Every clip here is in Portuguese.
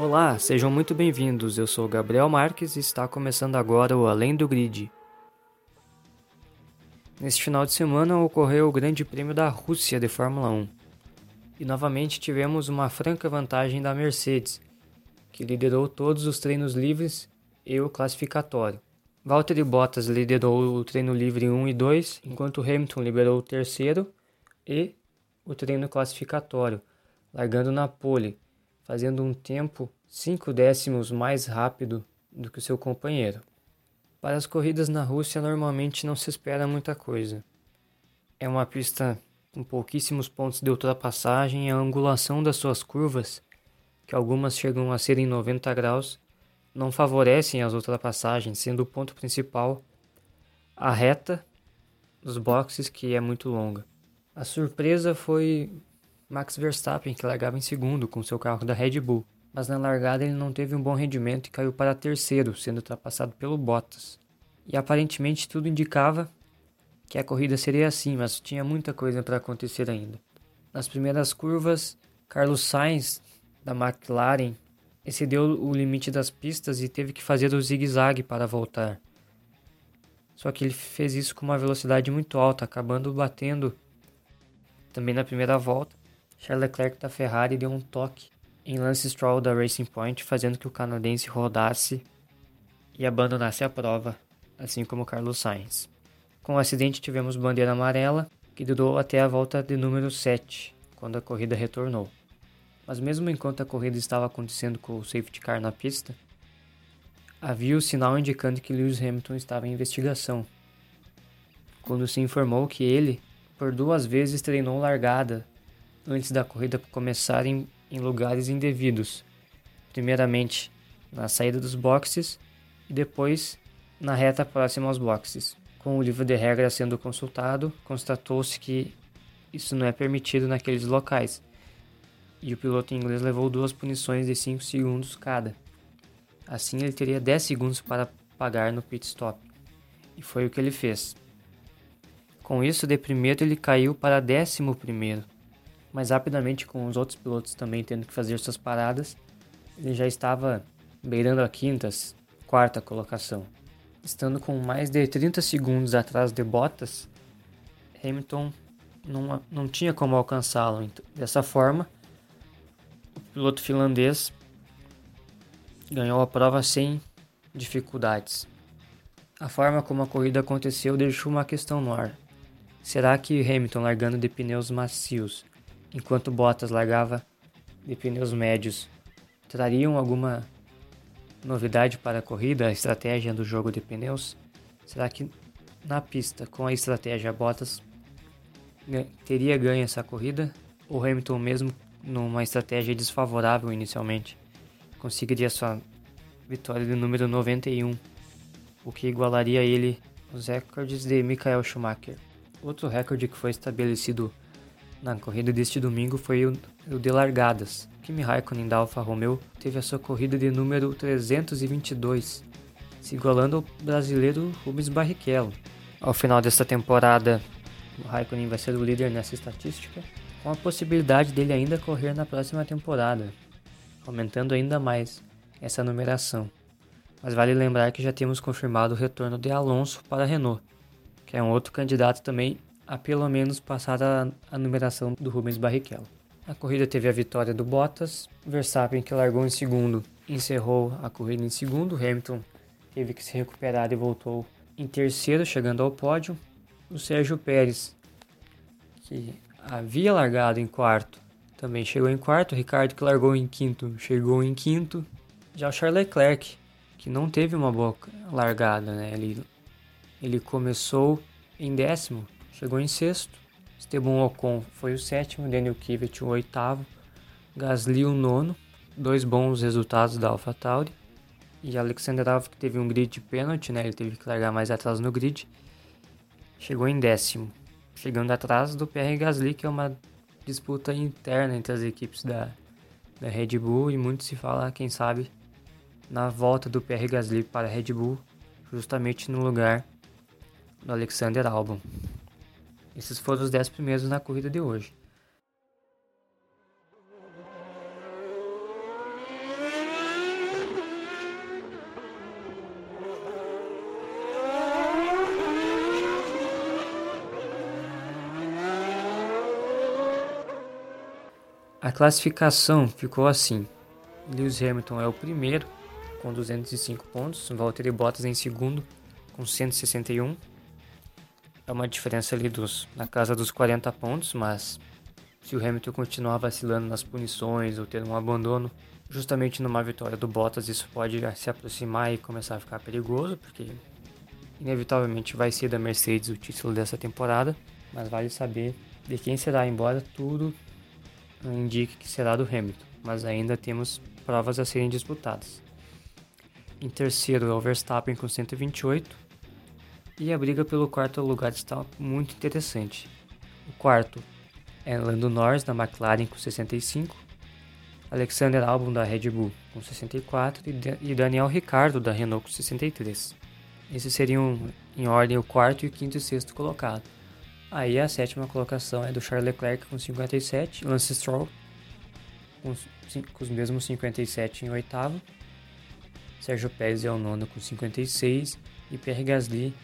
Olá, sejam muito bem-vindos. Eu sou Gabriel Marques e está começando agora o Além do Grid. Neste final de semana ocorreu o Grande Prêmio da Rússia de Fórmula 1. E novamente tivemos uma franca vantagem da Mercedes, que liderou todos os treinos livres e o classificatório. Valtteri Bottas liderou o treino livre 1 e 2, enquanto Hamilton liberou o terceiro e o treino classificatório, largando na pole fazendo um tempo cinco décimos mais rápido do que o seu companheiro. Para as corridas na Rússia, normalmente não se espera muita coisa. É uma pista com pouquíssimos pontos de ultrapassagem e a angulação das suas curvas, que algumas chegam a ser em 90 graus, não favorecem as ultrapassagens, sendo o ponto principal a reta dos boxes, que é muito longa. A surpresa foi Max Verstappen, que largava em segundo com seu carro da Red Bull, mas na largada ele não teve um bom rendimento e caiu para terceiro, sendo ultrapassado pelo Bottas. E aparentemente tudo indicava que a corrida seria assim, mas tinha muita coisa para acontecer ainda. Nas primeiras curvas, Carlos Sainz, da McLaren, excedeu o limite das pistas e teve que fazer o zigue-zague para voltar. Só que ele fez isso com uma velocidade muito alta, acabando batendo também na primeira volta Charles Leclerc da Ferrari deu um toque em Lance Stroll da Racing Point, fazendo que o canadense rodasse e abandonasse a prova, assim como Carlos Sainz. Com o acidente tivemos bandeira amarela, que durou até a volta de número 7, quando a corrida retornou. Mas mesmo enquanto a corrida estava acontecendo com o safety car na pista, havia o sinal indicando que Lewis Hamilton estava em investigação. Quando se informou que ele, por duas vezes, treinou largada antes da corrida começar em, em lugares indevidos. Primeiramente na saída dos boxes e depois na reta próxima aos boxes. Com o livro de regras sendo consultado, constatou-se que isso não é permitido naqueles locais. E o piloto inglês levou duas punições de 5 segundos cada. Assim ele teria 10 segundos para pagar no pit stop. E foi o que ele fez. Com isso, de primeiro ele caiu para décimo primeiro mas rapidamente com os outros pilotos também tendo que fazer suas paradas, ele já estava beirando a quinta, quarta colocação. Estando com mais de 30 segundos atrás de Bottas, Hamilton não, não tinha como alcançá-lo. Dessa forma, o piloto finlandês ganhou a prova sem dificuldades. A forma como a corrida aconteceu deixou uma questão no ar. Será que Hamilton largando de pneus macios enquanto Bottas largava de pneus médios, trariam alguma novidade para a corrida, a estratégia do jogo de pneus? Será que na pista, com a estratégia Bottas, teria ganho essa corrida? Ou Hamilton, mesmo numa estratégia desfavorável inicialmente, conseguiria sua vitória de número 91, o que igualaria ele os recordes de Michael Schumacher. Outro recorde que foi estabelecido na corrida deste domingo foi o, de largadas. Kimi Raikkonen da Alfa Romeo teve a sua corrida de número 322, se igualando ao brasileiro Rubens Barrichello. Ao final desta temporada, o Raikkonen vai ser o líder nessa estatística, com a possibilidade dele ainda correr na próxima temporada, aumentando ainda mais essa numeração. Mas vale lembrar que já temos confirmado o retorno de Alonso para a Renault, que é um outro candidato também a pelo menos passar a, a numeração do Rubens Barrichello. A corrida teve a vitória do Bottas, Verstappen que largou em segundo encerrou a corrida em segundo, Hamilton teve que se recuperar e voltou em terceiro, chegando ao pódio. O Sérgio Pérez, que havia largado em quarto, também chegou em quarto. Ricardo, que largou em quinto, chegou em quinto. Já o Charles Leclerc, que não teve uma boa largada, né? Ele, ele começou em décimo, chegou em sexto. Esteban Ocon foi o sétimo, Daniel Kvyat o oitavo, Gasly o nono, dois bons resultados da AlphaTauri. E Alexander Alves que teve um grid de pênalti, né? Ele teve que largar mais atrás no grid. Chegou em décimo, chegando atrás do PR Gasly, que é uma disputa interna entre as equipes da, da Red Bull e muito se fala, quem sabe, na volta do PR Gasly para a Red Bull, justamente no lugar do Alexander Albon. Esses foram os 10 primeiros na corrida de hoje. A classificação ficou assim: Lewis Hamilton é o primeiro, com 205 pontos, Valtteri Bottas em segundo, com 161 é uma diferença ali dos, na casa dos 40 pontos, mas se o Hamilton continuar vacilando nas punições ou ter um abandono, justamente numa vitória do Bottas, isso pode se aproximar e começar a ficar perigoso, porque inevitavelmente vai ser da Mercedes o título dessa temporada, mas vale saber de quem será, embora tudo indique que será do Hamilton, mas ainda temos provas a serem disputadas. Em terceiro é o Verstappen com 128, e a briga pelo quarto lugar está muito interessante. O quarto é Lando Norris da McLaren com 65, Alexander Albon da Red Bull com 64 e Daniel Ricciardo da Renault com 63. Esses seriam em ordem o quarto e o quinto e sexto colocado. Aí a sétima colocação é do Charles Leclerc com 57, Lance Stroll com, com os mesmos 57 em oitavo, Sérgio Pérez é o nono com 56 e Pierre Gasly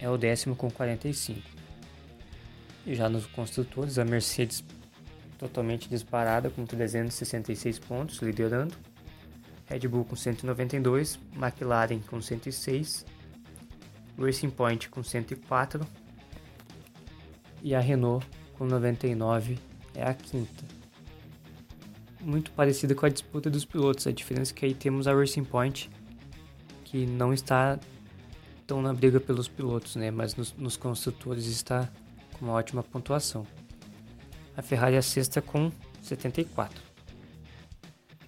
é o décimo com 45. E já nos construtores, a Mercedes totalmente disparada com 366 pontos, liderando. Red Bull com 192, McLaren com 106, Racing Point com 104 e a Renault com 99 é a quinta. Muito parecida com a disputa dos pilotos, a diferença é que aí temos a Racing Point que não está estão na briga pelos pilotos, né? Mas nos, nos construtores está com uma ótima pontuação. A Ferrari é a sexta com 74.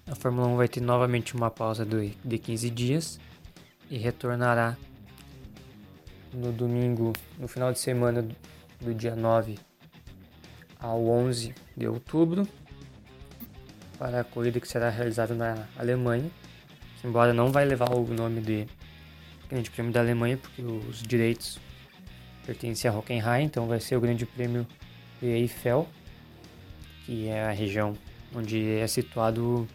A Fórmula 1 vai ter novamente uma pausa de, de 15 dias e retornará no domingo, no final de semana do dia 9 ao 11 de outubro, para a corrida que será realizada na Alemanha, embora não vai levar o nome de Grande Prêmio da Alemanha, porque os direitos pertencem a Hockenheim, então vai ser o Grande Prêmio de Eiffel, que é a região onde é situado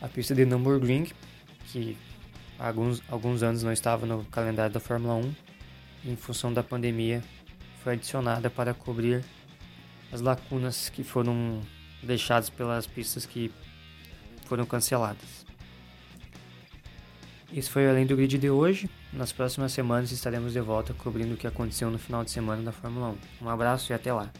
a pista de Nürburgring, que há alguns, alguns anos não estava no calendário da Fórmula 1, e em função da pandemia foi adicionada para cobrir as lacunas que foram deixadas pelas pistas que foram canceladas. Esse foi Além do Grid de hoje. Nas próximas semanas estaremos de volta cobrindo o que aconteceu no final de semana da Fórmula 1. Um abraço e até lá!